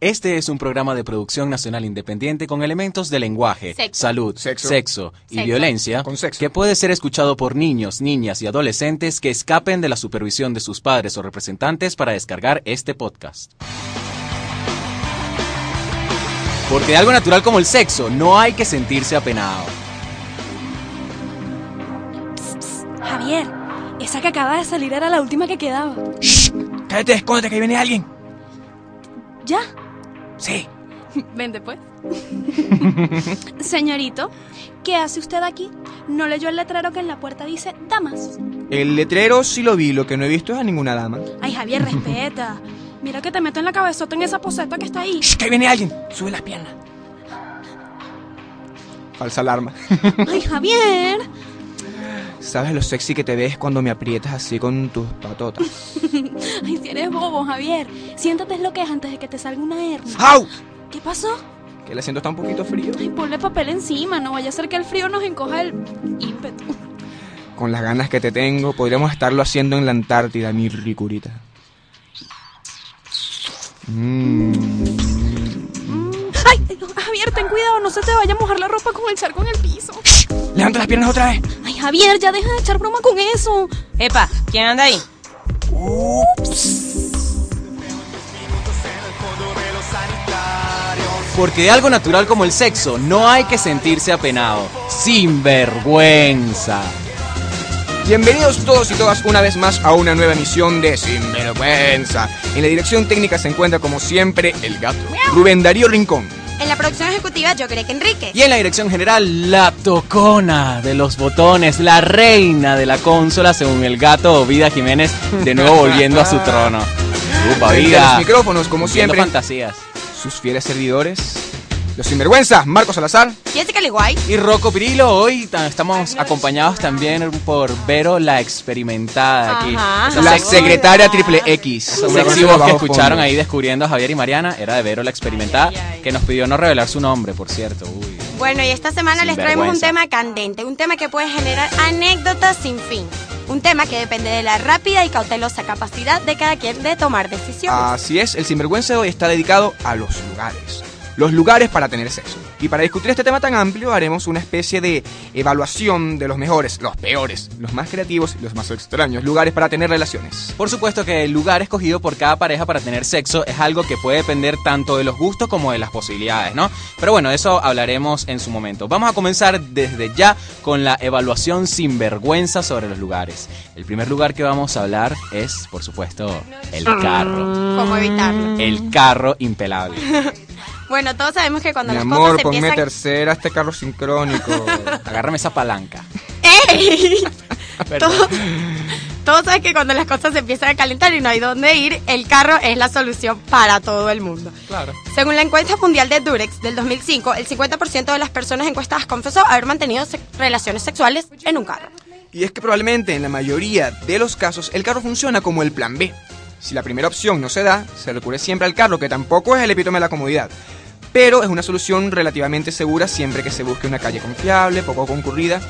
Este es un programa de producción nacional independiente con elementos de lenguaje, Sexo. salud, Sexo. sexo, y Sexo. violencia Con sexo. que puede ser escuchado por niños, niñas y adolescentes que escapen de la supervisión de sus padres o representantes para descargar este podcast. Porque de algo natural como el sexo no hay que sentirse apenado. Javier, esa que acaba de salir era la última que quedaba. Cállate, escóndete que ahí viene alguien. ¿Ya? Sí. Vente pues. Señorito, ¿qué hace usted aquí? ¿No leyó el letrero que en la puerta dice damas? El letrero sí lo vi, lo que no he visto es a ninguna dama. Ay, Javier, respeta. Mira que te meto en la cabezota en esa poseta que está ahí. Shh, que ahí viene alguien. Sube las piernas. Falsa alarma. Ay, Javier. ¿Sabes lo sexy que te ves cuando me aprietas así con tus patotas? Ay, si eres bobo, Javier. Siéntate es lo que es antes de que te salga una hernia. ¡Au! ¿Qué pasó? Que el asiento está un poquito frío. Ay, ponle papel encima, no vaya a ser que el frío nos encoja el ímpetu. Con las ganas que te tengo, podríamos estarlo haciendo en la Antártida, mi ricurita. Mmm. No se te vaya a mojar la ropa con el charco en el piso. Levanta las piernas otra vez. Ay, Javier, ya deja de echar broma con eso. Epa, ¿quién anda ahí? Porque de algo natural como el sexo no hay que sentirse apenado. Sin vergüenza. Bienvenidos todos y todas una vez más a una nueva emisión de Sinvergüenza. En la dirección técnica se encuentra como siempre el gato, Rubén Darío Rincón. En la producción ejecutiva yo creo que Enrique. Y en la dirección general, la tocona de los botones, la reina de la consola, según el gato Vida Jiménez, de nuevo volviendo a su trono. Upa, vida. los micrófonos, como Viendo siempre, fantasías. sus fieles servidores, los Sinvergüenza, Marcos Salazar. Jessica Liguay. Y Rocco Pirilo, hoy ta- estamos acompañados también por Vero la experimentada aquí. Ajá. La sexy- secretaria triple X. Una sexy voz que escucharon ahí descubriendo a Javier y Mariana era de Vero la experimentada, que nos pidió no revelar su nombre, por cierto. Uy. Bueno, y esta semana les traemos un tema candente, un tema que puede generar anécdotas sin fin. Un tema que depende de la rápida y cautelosa capacidad de cada quien de tomar decisiones. Así es, el Sinvergüenza de hoy está dedicado a los lugares. Los lugares para tener sexo. Y para discutir este tema tan amplio haremos una especie de evaluación de los mejores, los peores, los más creativos y los más extraños lugares para tener relaciones. Por supuesto que el lugar escogido por cada pareja para tener sexo es algo que puede depender tanto de los gustos como de las posibilidades, ¿no? Pero bueno, eso hablaremos en su momento. Vamos a comenzar desde ya con la evaluación sin vergüenza sobre los lugares. El primer lugar que vamos a hablar es, por supuesto, el carro. ¿Cómo evitarlo? El carro impelable. Bueno, todos sabemos que cuando Mi las amor, cosas ponme empiezan... tercera este carro sincrónico. Agárrame esa palanca. ¡Ey! Todos, todos saben que cuando las cosas se empiezan a calentar y no hay dónde ir, el carro es la solución para todo el mundo. Claro. Según la encuesta mundial de Durex del 2005, el 50% de las personas encuestadas confesó haber mantenido se- relaciones sexuales en un carro. Y es que probablemente en la mayoría de los casos el carro funciona como el plan B. Si la primera opción no se da, se recurre siempre al carro, que tampoco es el epítome de la comodidad. Pero es una solución relativamente segura siempre que se busque una calle confiable, poco concurrida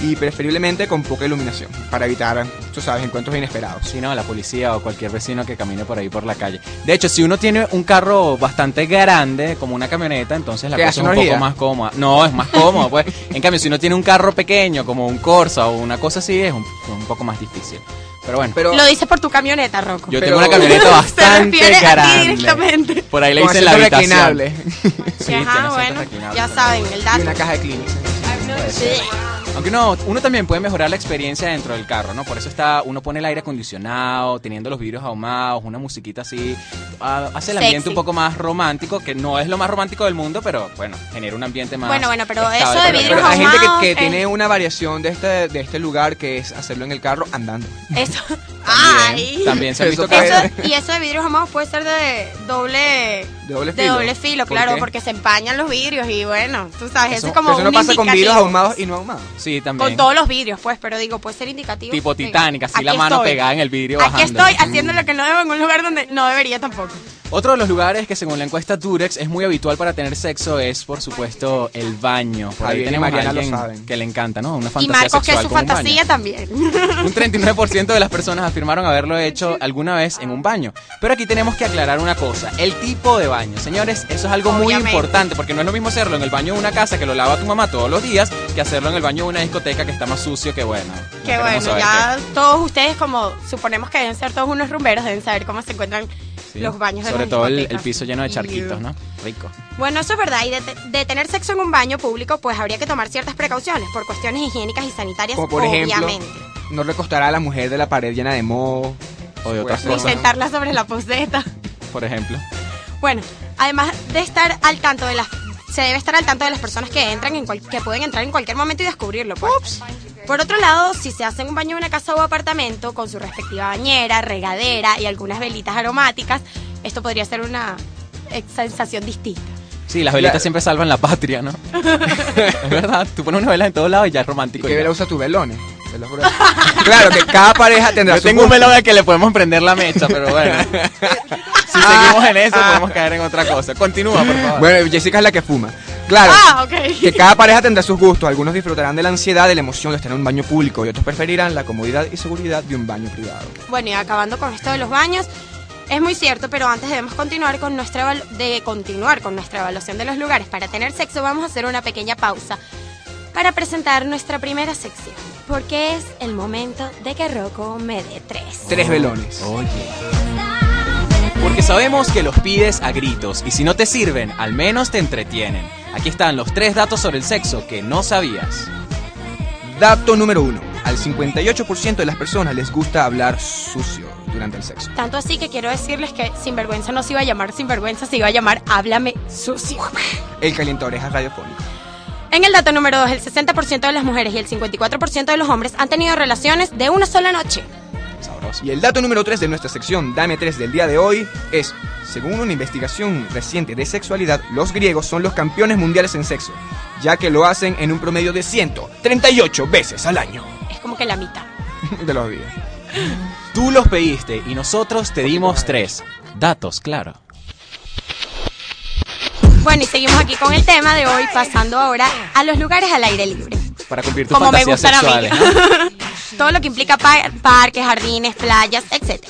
y preferiblemente con poca iluminación, para evitar, tú sabes, encuentros inesperados. Si no, la policía o cualquier vecino que camine por ahí por la calle. De hecho, si uno tiene un carro bastante grande, como una camioneta, entonces la ¿Qué, cosa es un poco más cómoda. No, es más cómodo, pues. En cambio, si uno tiene un carro pequeño, como un Corsa o una cosa así, es un, un poco más difícil. Pero bueno, Pero Lo dices por tu camioneta, Rocco. yo pero- tengo una camioneta Se bastante refiere a ti grande. directamente. Por ahí le con dicen la asiento habitación. reclinable Sí, tiene Ajá, bueno, ya saben, el y dato. una caja de Kleenex. Sí. Aunque no, uno también puede mejorar la experiencia dentro del carro, ¿no? Por eso está, uno pone el aire acondicionado, teniendo los vidrios ahumados, una musiquita así, ah, hace el ambiente Sexy. un poco más romántico, que no es lo más romántico del mundo, pero bueno, genera un ambiente más. Bueno, bueno, pero estable eso de para vidrios Pero hay gente que, ahumados, que eh. tiene una variación de este, de este lugar que es hacerlo en el carro andando. Eso, Ay. También se ha visto. Eso- y eso de vidrios ahumados puede ser de doble De doble de filo. doble filo, ¿Por claro, qué? porque se empañan los vidrios y bueno, tú sabes, Eso- eso, es como Pero eso no un pasa con vidrios ahumados y no ahumados. Sí, también. Con todos los vidrios, pues, pero digo, puede ser indicativo. Tipo Titanic, así la mano estoy. pegada en el vidrio Aquí bajando. estoy haciendo lo que no debo en un lugar donde no debería tampoco. Otro de los lugares que según la encuesta Durex es muy habitual para tener sexo es, por supuesto, el baño. Por ahí y tenemos a Mariana lo alguien saben. que le encanta, ¿no? Una Y fantasía Marcos, que es sexual su con un fantasía también. Un 39% de las personas afirmaron haberlo hecho alguna vez en un baño. Pero aquí tenemos que aclarar una cosa, el tipo de baño. Señores, eso es algo muy Obviamente. importante porque no es lo mismo hacerlo en el baño de una casa que lo lava tu mamá todos los días que hacerlo en el baño de una discoteca que está más sucio que bueno. queremos bueno, ya todos ustedes, como suponemos que deben ser todos unos rumberos, deben saber cómo se encuentran qué. Sí. los baños de Sobre todo el, piso lleno de charquitos. ¿no? Rico. Bueno, eso es verdad. Y de, de tener sexo en un baño público, pues habría que tomar ciertas precauciones por cuestiones higiénicas y sanitarias, Como por ejemplo, obviamente. no recostará a la mujer de la pared llena de moho. O de otras Pues, Ni cosas, sentarla sobre la poseta. por ejemplo. Bueno, además de estar al tanto de las se debe estar al tanto de las personas que entran en cual- que pueden entrar en cualquier momento y descubrirlo, pues. Por otro lado, si se hace en un baño de una casa o apartamento con su respectiva bañera, regadera y algunas velitas aromáticas, esto podría ser una eh, sensación distinta. Sí, las velitas Claro. siempre salvan la patria, ¿no? es verdad, tú pones una vela en todos lados y ya es ¿Y romántico. qué ya. vela usa tus velones? Juro. claro, que cada pareja tendrá Yo su tengo un velón al que le podemos prender la mecha, pero bueno. si seguimos en eso, podemos caer en otra cosa. Continúa, por favor. Bueno, Jessica es la que fuma. Claro. Ah, ok. Que cada pareja tendrá sus gustos. Algunos disfrutarán de la ansiedad, de la emoción de estar en un baño público y otros preferirán la comodidad y seguridad de un baño privado. Bueno, y acabando con esto de los baños, es muy cierto, pero antes debemos continuar con nuestra de continuar con nuestra evaluación de los lugares para tener sexo, vamos a hacer una pequeña pausa para presentar nuestra primera sección, porque es el momento de que Rocco me dé tres. Tres velones. Oye. Porque sabemos que los pides a gritos y si no te sirven, al menos te entretienen. Aquí están los tres datos sobre el sexo que no sabías. Dato número uno. Al 58% de las personas les gusta hablar sucio durante el sexo. Tanto así que quiero decirles que Sinvergüenza no se iba a llamar Sinvergüenza, se iba a llamar Háblame Sucio. El calientorejas radiofónico. En el dato número 2, el 60% de las mujeres y el 54% de los hombres han tenido relaciones de una sola noche. Y el dato número 3 de nuestra sección Dame 3 del día de hoy es, según una investigación reciente de sexualidad, los griegos son los campeones mundiales en sexo, ya que lo hacen en un promedio de 138 veces al año Es como que la mitad. de los días. Tú los pediste y nosotros te dimos tres. Datos, claro. Bueno, y seguimos aquí con el tema de hoy, pasando ahora a los lugares al aire libre. Para cumplir tus Como me fantasías gustan a mí. sexuales. ¿no? Todo lo que implica pa- parques, jardines, playas, etc.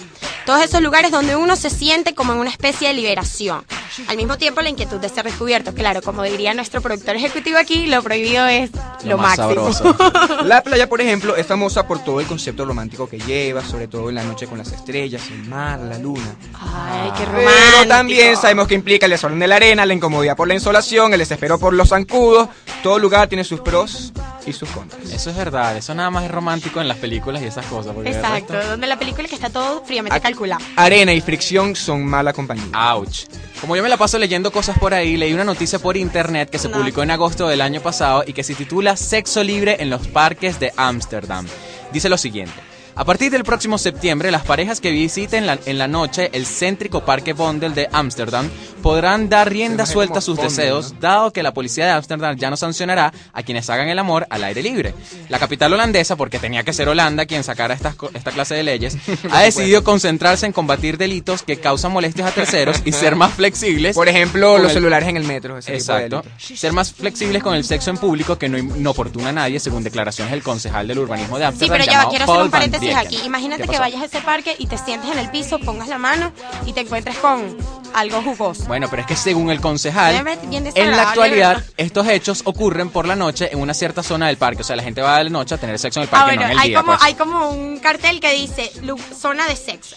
Todos esos lugares donde uno se siente como en una especie de liberación. Al mismo tiempo, la inquietud de ser descubierto. Claro, como diría nuestro productor ejecutivo aquí, lo prohibido es lo, más máximo. sabroso. La playa, por ejemplo, es famosa por todo el concepto romántico que lleva, sobre todo en la noche con las estrellas, el mar, la luna. Ay, qué romántico. Pero también sabemos que implica el desorden de la arena, la incomodidad por la insolación, el desespero por los zancudos. Todo lugar tiene sus pros y sus contras. Eso es verdad, eso nada más es romántico en las películas y esas cosas. Exacto, resto- donde la película que está todo fríamente calculado. Arena y fricción son mala compañía. Ouch. Como yo me la paso leyendo cosas por ahí, leí una noticia por internet que se publicó en agosto del año pasado y que se titula Sexo libre en los parques de Ámsterdam. Dice lo siguiente. A partir del próximo septiembre, las parejas que visiten la- en la noche el céntrico Parque Bondel de Ámsterdam podrán dar rienda suelta a sus deseos, dado que la policía de Ámsterdam ya no sancionará a quienes hagan el amor al aire libre. La capital holandesa, porque tenía que ser Holanda quien sacara estas co- esta clase de leyes, ha decidido concentrarse en combatir delitos que causan molestias a terceros y ser más flexibles. Por ejemplo, los el- celulares en el metro. ese Exacto. Ser más flexibles con el sexo en público que no inoportuna a nadie, según declaraciones del concejal del urbanismo de Sí, Ámsterdam. pero ya quiero hacer un paréntesis aquí. Imagínate ¿Qué que vayas a ese parque y te sientes en el piso, pongas la mano y te encuentres con algo jugoso. Bueno, pero es que según el concejal, en la actualidad estos hechos ocurren por la noche en una cierta zona del parque. O sea, la gente va de la noche a tener sexo en el Ah, parque, bueno, no en el hay, día. como, pues. hay como un cartel que dice zona de sexo.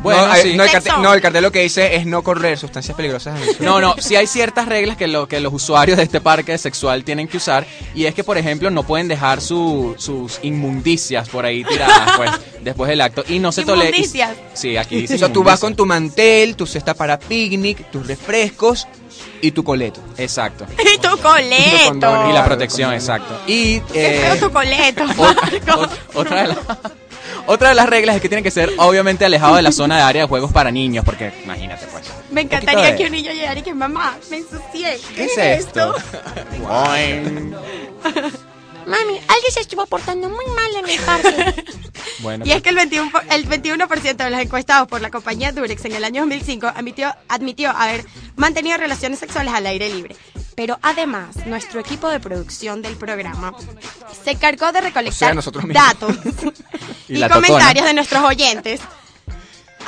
Bueno, no, hay- sí. no, el cartel, no, el cartel lo que dice es no correr sustancias peligrosas en el suelo. No, no, sí hay ciertas reglas que, lo, que los usuarios de este parque sexual tienen que usar y es que, por ejemplo, no pueden dejar su- sus inmundicias por ahí tiradas pues, después del acto y no se tolera... Sí, aquí dice O sea, tú vas con tu mantel, tu cesta para picnic, tus refrescos y tu coleto. Exacto. Y tu coleto. condones. Y la protección, exacto. Y... Qué eh, feo tu coleto, otra, Marco. ot- otra de la- Otra de las reglas es que tiene que ser obviamente alejado de la zona de área de juegos para niños, porque imagínate pues. Me encantaría que un niño llegara y que mamá, me ensucié. ¿Qué es esto? Mami, alguien se estuvo portando muy mal en el parque. Bueno, Y es que el 21%, por- el 21% de los encuestados por la compañía Durex en el año 2005 admitió, admitió haber mantenido relaciones sexuales al aire libre. Pero además, nuestro equipo de producción del programa se encargó de recolectar datos Y comentarios totona. de nuestros oyentes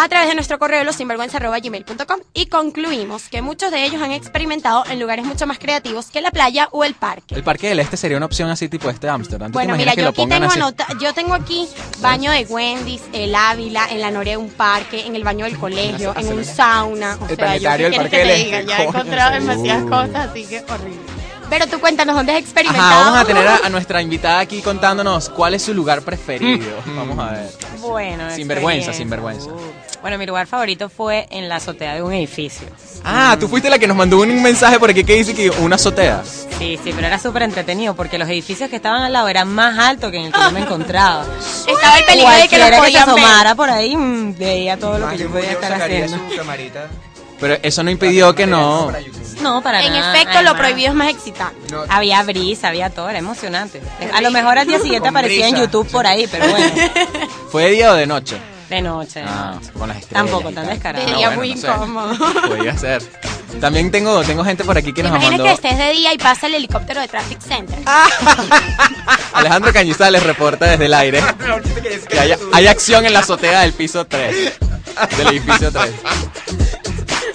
a través de nuestro correo losinvergüenza.gmail.com y concluimos que muchos de ellos han experimentado en lugares mucho más creativos que la playa o el parque. el Parque del Este sería una opción así tipo este Ámsterdam. ¿Tú te Bueno, mira, que yo aquí tengo anota, yo tengo aquí baño de Wendy's, el Ávila, en la Noria de un parque, en el baño del colegio, en un sauna, o El sea, planetario yo qué Parque del Este, ya he encontrado demasiadas cosas, así que horrible. Pero tú cuéntanos dónde has experimentado. Ajá, vamos a tener a, a nuestra invitada aquí contándonos cuál es su lugar preferido. Mm. Vamos a ver. Bueno, Sin vergüenza, sin vergüenza. Uh, Bueno, mi lugar favorito fue en la azotea de un edificio. Ah, tú fuiste la que nos mandó un mensaje por aquí que dice que una azotea. Sí, sí, pero era súper entretenido porque los edificios que estaban al lado eran más altos que en el que yo me encontraba. Estaba el peligro de que Cualquiera lo que se podían ver. asomara por ahí mm, veía todo lo que yo podía yo estar haciendo. su camarita. Pero eso no impidió que no. No, para En nada. efecto, lo prohibido es más excitante. No, Había brisa, había todo, era emocionante. A lo mejor al día siguiente aparecía en. YouTube por ahí, pero bueno, ¿Fue de día o de noche? de noche. de Ah, noche. con las estrellas. Tampoco y tan descarado. Sería No, muy no sé. incómodo. Podría ser. También tengo, tengo gente por aquí que ¿Te nos mandó. que estés de día y pasa el helicóptero de Traffic Center? Alejandro Cañizales reporta desde el aire que hay, hay acción en la azotea del piso 3. Del edificio 3.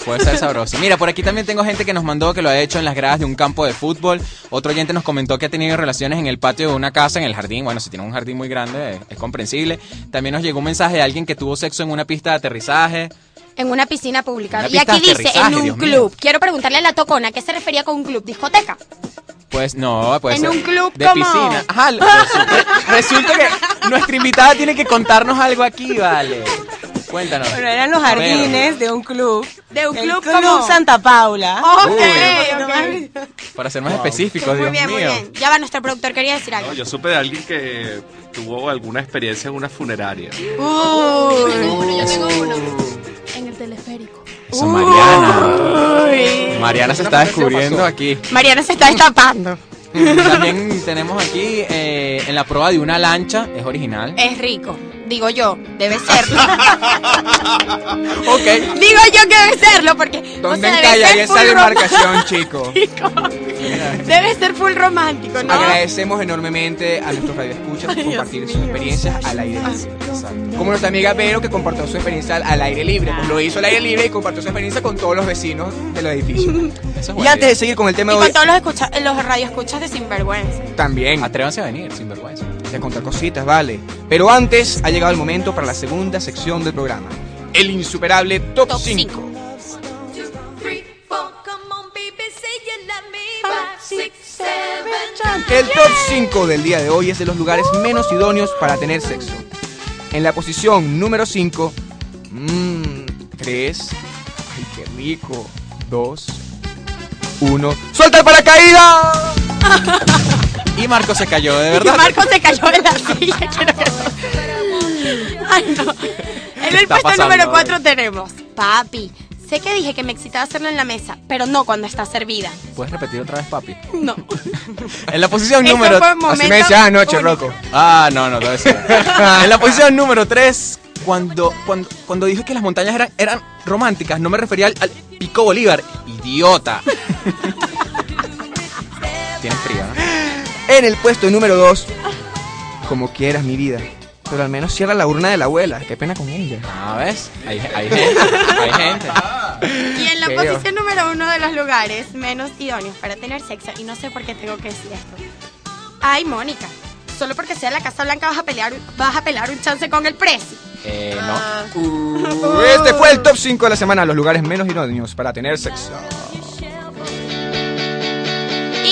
Puede ser sabroso. Mira, por aquí también tengo gente que nos mandó que lo ha hecho en las gradas de un campo de fútbol. Otro oyente nos comentó que ha tenido relaciones en el patio de una casa, en el jardín. Bueno, si tiene un jardín muy grande, es, es comprensible. También nos llegó un mensaje de alguien que tuvo sexo en una pista de aterrizaje. En una piscina pública. Una y aquí dice, en un Dios mío. club. Quiero preguntarle a la tocona, ¿qué se refería con un club? ¿Discoteca? Pues no, pues. En un club de como- piscina. Ajá, resulta, resulta que nuestra invitada tiene que contarnos algo aquí, vale. Cuéntanos. Bueno, eran los jardines de un club. De un club Club como- Santa Paula. Ok, Uy. ok. Para ser más específicos, Muy Dios bien, muy mío. bien. Ya va, nuestro productor quería decir algo. No, yo supe de alguien que tuvo alguna experiencia en una funeraria. Uy. Yo tengo uno. En el teleférico. Eso, Mariana. Mariana se está descubriendo aquí. Mariana se está destapando. También tenemos aquí eh, en la prueba de una lancha, es original. Es rico. Digo yo, debe serlo. Ok. Digo yo que debe serlo porque. o ¿Dónde sea, debe encallaría ser esa full demarcación, chico? romántico. Debe ser full romántico, ¿no? Agradecemos enormemente a nuestros radioescuchas por compartir sus experiencias al aire libre. Como nuestra amiga Vero que compartió su experiencia al, al aire libre. Pues lo hizo al aire libre y compartió su experiencia con todos los vecinos del edificio. Eso es y antes de seguir con el tema Y de con hoy, todos los, escucha los radioescuchas de Sinvergüenza. también Atrévanse a venir, sin de contar cositas, vale. Pero antes ha llegado el momento para la segunda sección del programa. El insuperable Top, Top 5. cinco. El top 5 del día de hoy es de los lugares menos idóneos para tener sexo. En la posición número 5, 3, ay qué rico, 2, 1, ¡suelta el paracaídas! Y Marco se cayó, de Y verdad. Marco se cayó en la silla. quiero que- Ay, no. En el puesto número hoy? 4 tenemos. Papi, sé que dije que me excitaba hacerlo en la mesa, pero no cuando está servida. ¿Puedes repetir otra vez, papi? No. En la posición número... Así me decías anoche. Rocco. Ah, no, no, debe ser. en la posición número 3, cuando, cuando, cuando dije que las montañas eran, eran románticas, no me refería al, al Pico Bolívar. Idiota. Tienes frío, ¿no? En el puesto número 2, como quieras mi vida. Pero al menos cierra la urna de la abuela. Qué pena con ella. Ah, ¿ves? Hay, hay gente, hay gente. Y en la posición número uno de los lugares menos idóneos para tener sexo, y no sé por qué tengo que decir esto. Ay, Mónica, solo porque sea la Casa Blanca vas a pelear, vas a pelear un chance con el precio. Eh, no. Uh, este fue el top 5 de la semana, los lugares menos idóneos para tener sexo.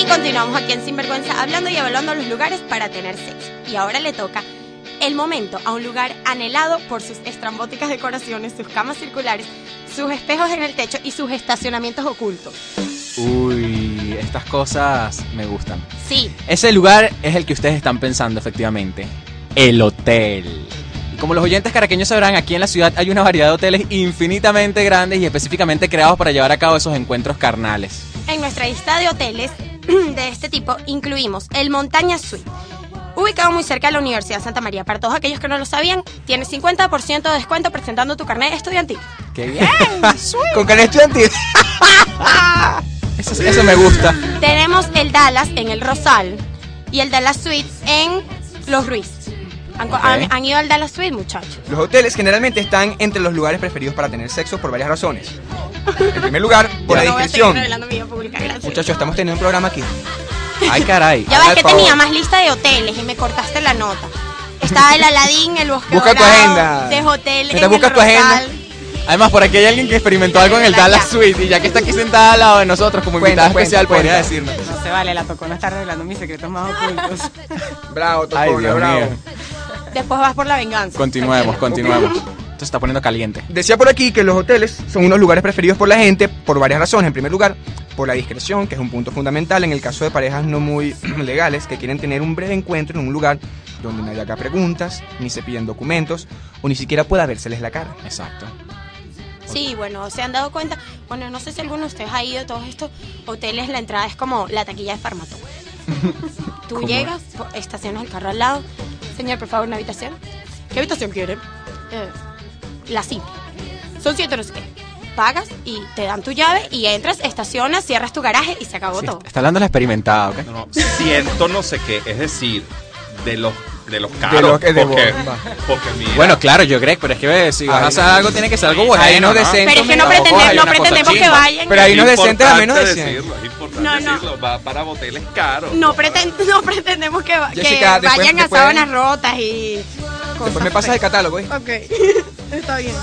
Y continuamos aquí en Sinvergüenza hablando y evaluando los lugares para tener sexo. Y ahora le toca el momento a un lugar anhelado por sus estrambóticas decoraciones, sus camas circulares, sus espejos en el techo y sus estacionamientos ocultos. Uy, estas cosas me gustan. Sí, Ese lugar es el que ustedes están pensando, efectivamente. El hotel. Como los oyentes caraqueños sabrán, aquí en la ciudad hay una variedad de hoteles infinitamente grandes y específicamente creados para llevar a cabo esos encuentros carnales. En nuestra lista de hoteles de este tipo incluimos el Montaña Suite. Ubicado muy cerca de la Universidad Santa María. Para todos aquellos que no lo sabían, tienes 50% de descuento presentando tu carnet estudiantil. ¡Qué bien! Con carnet estudiantil. eso, eso me gusta. Tenemos el Dallas en el Rosal y el Dallas Suite en Los Ruiz. ¿Han, Ok. han- han ido al Dallas Suite, muchachos? Los hoteles generalmente están entre los lugares preferidos para tener sexo por varias razones. En primer lugar, por la No gracias. Muchachos, estamos teniendo un programa aquí. ¡Ay, caray! Ya ves que favor. tenía más lista de hoteles y me cortaste la nota. Estaba el Aladín, el Bosque Busca tu Dorado, agenda. de hotel Mientras en el buscas tu agenda. Además, por aquí hay alguien que experimentó algo en el La Dallas. Suite y ya que está aquí sentada al lado de nosotros como Cuenta, invitada cuenta, especial, podría cuenta. decirnos. No se vale, la tocó no está revelando mis secretos más ocultos. Bravo, Ay, Tocona, Dios bravo. mío. Después vas por la venganza. Continuemos, continuemos. Esto se está poniendo caliente. Decía por aquí que los hoteles son unos lugares preferidos por la gente por varias razones. En primer lugar, por la discreción, que es un punto fundamental en el caso de parejas no muy legales que quieren tener un breve encuentro en un lugar donde nadie haga preguntas, ni se piden documentos, o ni siquiera pueda vérseles la cara. Exacto. Sí, bueno, se han dado cuenta. Bueno, no sé si alguno de ustedes ha ido a todos estos hoteles. La entrada es como la taquilla de Farmatodo. Tú ¿Cómo llegas, estacionas el carro al lado. Señor, por favor, una habitación. ¿Qué habitación quiere? "Eh, la simple. Son siete, no sé qué. Pagas y te dan tu llave y entras, estacionas, cierras tu garaje y se acabó Sí, todo. está hablando la experimentada, ¿ok? No, no, siento no sé qué, es decir, de los de los caros. los que- de porque, porque mira, Bueno, claro, yo creo, pero es que eh, si vas a hacer algo, tiene que ser algo bueno. ahí no decente. Pero es que no, pretende- hay no pretendemos que vayan. Pero ahí es no decente a menos de importante 100. decirlo, es importante No, no. decirlo, va para hoteles caros. No, preten- no pretendemos que, que Jessica, después- vayan después- a sábanas rotas y cosas. Después me pasas el catálogo, ¿eh? Ok, está bien.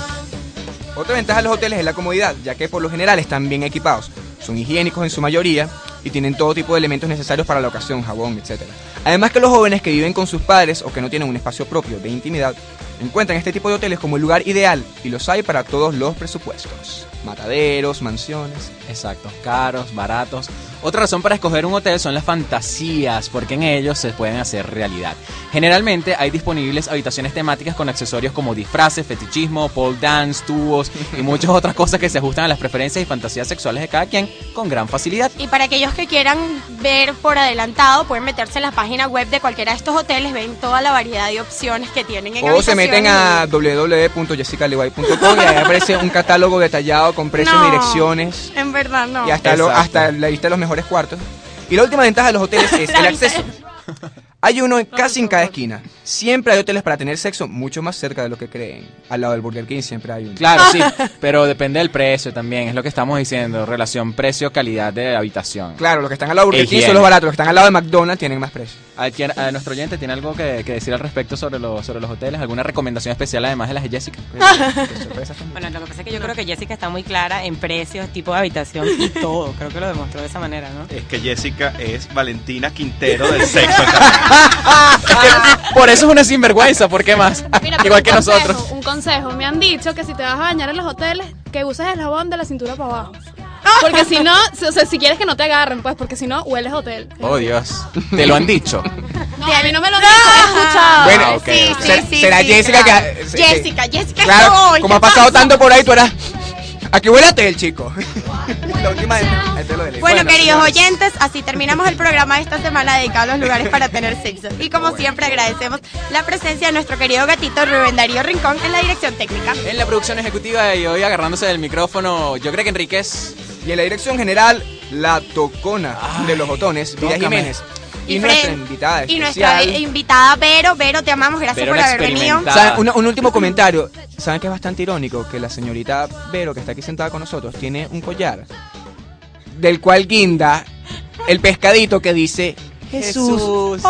Otra ventaja de los hoteles es la comodidad, ya que por lo general están bien equipados. Son higiénicos en su mayoría y tienen todo tipo de elementos necesarios para la ocasión, jabón, etc. Además que los jóvenes que viven con sus padres o que no tienen un espacio propio de intimidad encuentran este tipo de hoteles como el lugar ideal y los hay para todos los presupuestos. Mataderos, mansiones. Exacto, caros, baratos. Otra razón para escoger un hotel son las fantasías, porque en ellos se pueden hacer realidad. Generalmente hay disponibles habitaciones temáticas con accesorios como disfraces, fetichismo, pole dance, tubos y muchas otras cosas que se ajustan a las preferencias y fantasías sexuales de cada quien con gran facilidad. Y para aquellos que quieran ver por adelantado, pueden meterse en la página web de cualquiera de estos hoteles, ven toda la variedad de opciones que tienen en O se meten a www.jessicaliguay.com y ahí aparece un catálogo detallado con precios No. y direcciones. En verdad, no. Y hasta, lo- hasta la lista de los mejores cuartos. Y la última ventaja de los hoteles es el acceso. Hay uno en- casi en cada esquina. Siempre hay hoteles para tener sexo mucho más cerca de lo que creen. Al lado del Burger King siempre hay uno. Claro, sí, pero depende del precio también, es lo que estamos diciendo, relación precio-calidad de habitación. Claro, los que están al lado del Burger King son los baratos. Los que están al lado de McDonald's tienen más precio. ¿A, quién- a nuestro oyente tiene algo que, que decir al respecto sobre, los sobre los hoteles? ¿Alguna recomendación especial además de las de Jessica? Bueno, lo que pasa es que yo creo que Jessica está muy clara en precios, tipo de habitación y todo. Creo que lo demostró de esa manera, ¿no? Es que Jessica es Valentina Quintero del sexo. Por eso es una sinvergüenza, ¿por qué más? Mira, Igual que consejo, nosotros. Un consejo, me han dicho que si te vas a bañar en los hoteles, que uses el jabón de la cintura para abajo. Porque si no, si- o sea, si quieres que no te agarren, pues, porque si no, hueles a hotel. Oh, Dios. Te lo han dicho. No, a mí no me lo han dicho, he escuchado. Bueno, Ah, ok, sí, será sí, Jessica claro. que- Jessica, Jessica Claro, como ¿qué ha pasado tanto por ahí, tú eras. Aquí huele a hotel, chico. la última vez. este lo de ley. Bueno, queridos oyentes, así terminamos el programa de esta semana dedicado a los lugares para tener sexo. Y como siempre agradecemos la presencia de nuestro querido gatito Rubén Darío Rincón en la dirección técnica. En la producción ejecutiva y hoy agarrándose del micrófono, yo creo que Enríquez. Y en la dirección general, la tocona de los botones, Vida tócame. Jiménez. Y, Y nuestra Fred. invitada Y nuestra especial. invitada Vero, Vero, te amamos, gracias Vero por haber venido. Un, un último comentario. ¿Saben que es bastante irónico? Que la señorita Vero, que está aquí sentada con nosotros, tiene un collar del cual guinda el pescadito que dice Jesús.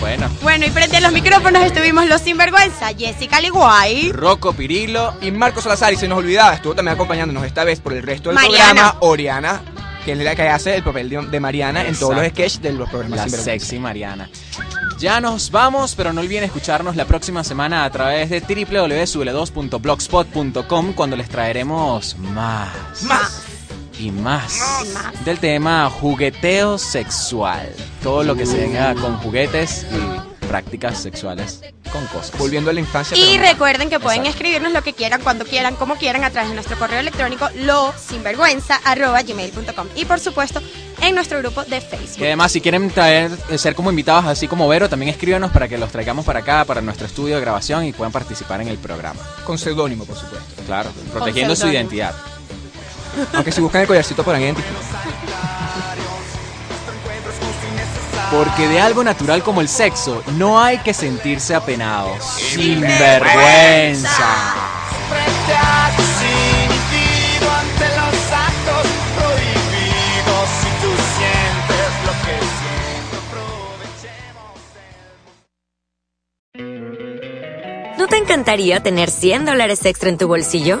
Bueno. Bueno, y frente a los micrófonos estuvimos los sinvergüenza, Jessica Liguay. Rocco Pirilo. Y Marco Salazar, y se nos olvidaba, estuvo también acompañándonos esta vez por el resto del Mariana. programa, Oriana, que es la que hace el papel de, Mariana en todos los sketches de los programas La Sinvergüenza. sexy Mariana. Ya nos vamos, pero no olviden escucharnos la próxima semana a través de www.sule2.blogspot.com cuando les traeremos más. Más. Y más, del tema jugueteo sexual. Todo lo que se venga con juguetes y prácticas sexuales con cosas. Volviendo a la infancia. Y pero- recuerden que pueden Exacto. escribirnos lo que quieran, cuando quieran, como quieran, a través de nuestro correo electrónico lo gmail.com y por supuesto en nuestro grupo de Y Facebook. además, si quieren traer, eh, ser como invitados así como Vero, también escríbanos para que los traigamos para acá, para nuestro estudio de grabación y puedan participar en el programa. Con seudónimo, por supuesto. Claro, protegiendo su identidad. Aunque si buscan el collarcito podrán identificar. Porque de algo natural como el sexo no hay que sentirse apenados. Sin vergüenza. Frente a tu sentido ante los actos prohibidos. Si tú sientes lo que siento, aprovechemos. ¿No te encantaría tener 100 dólares extra en tu bolsillo?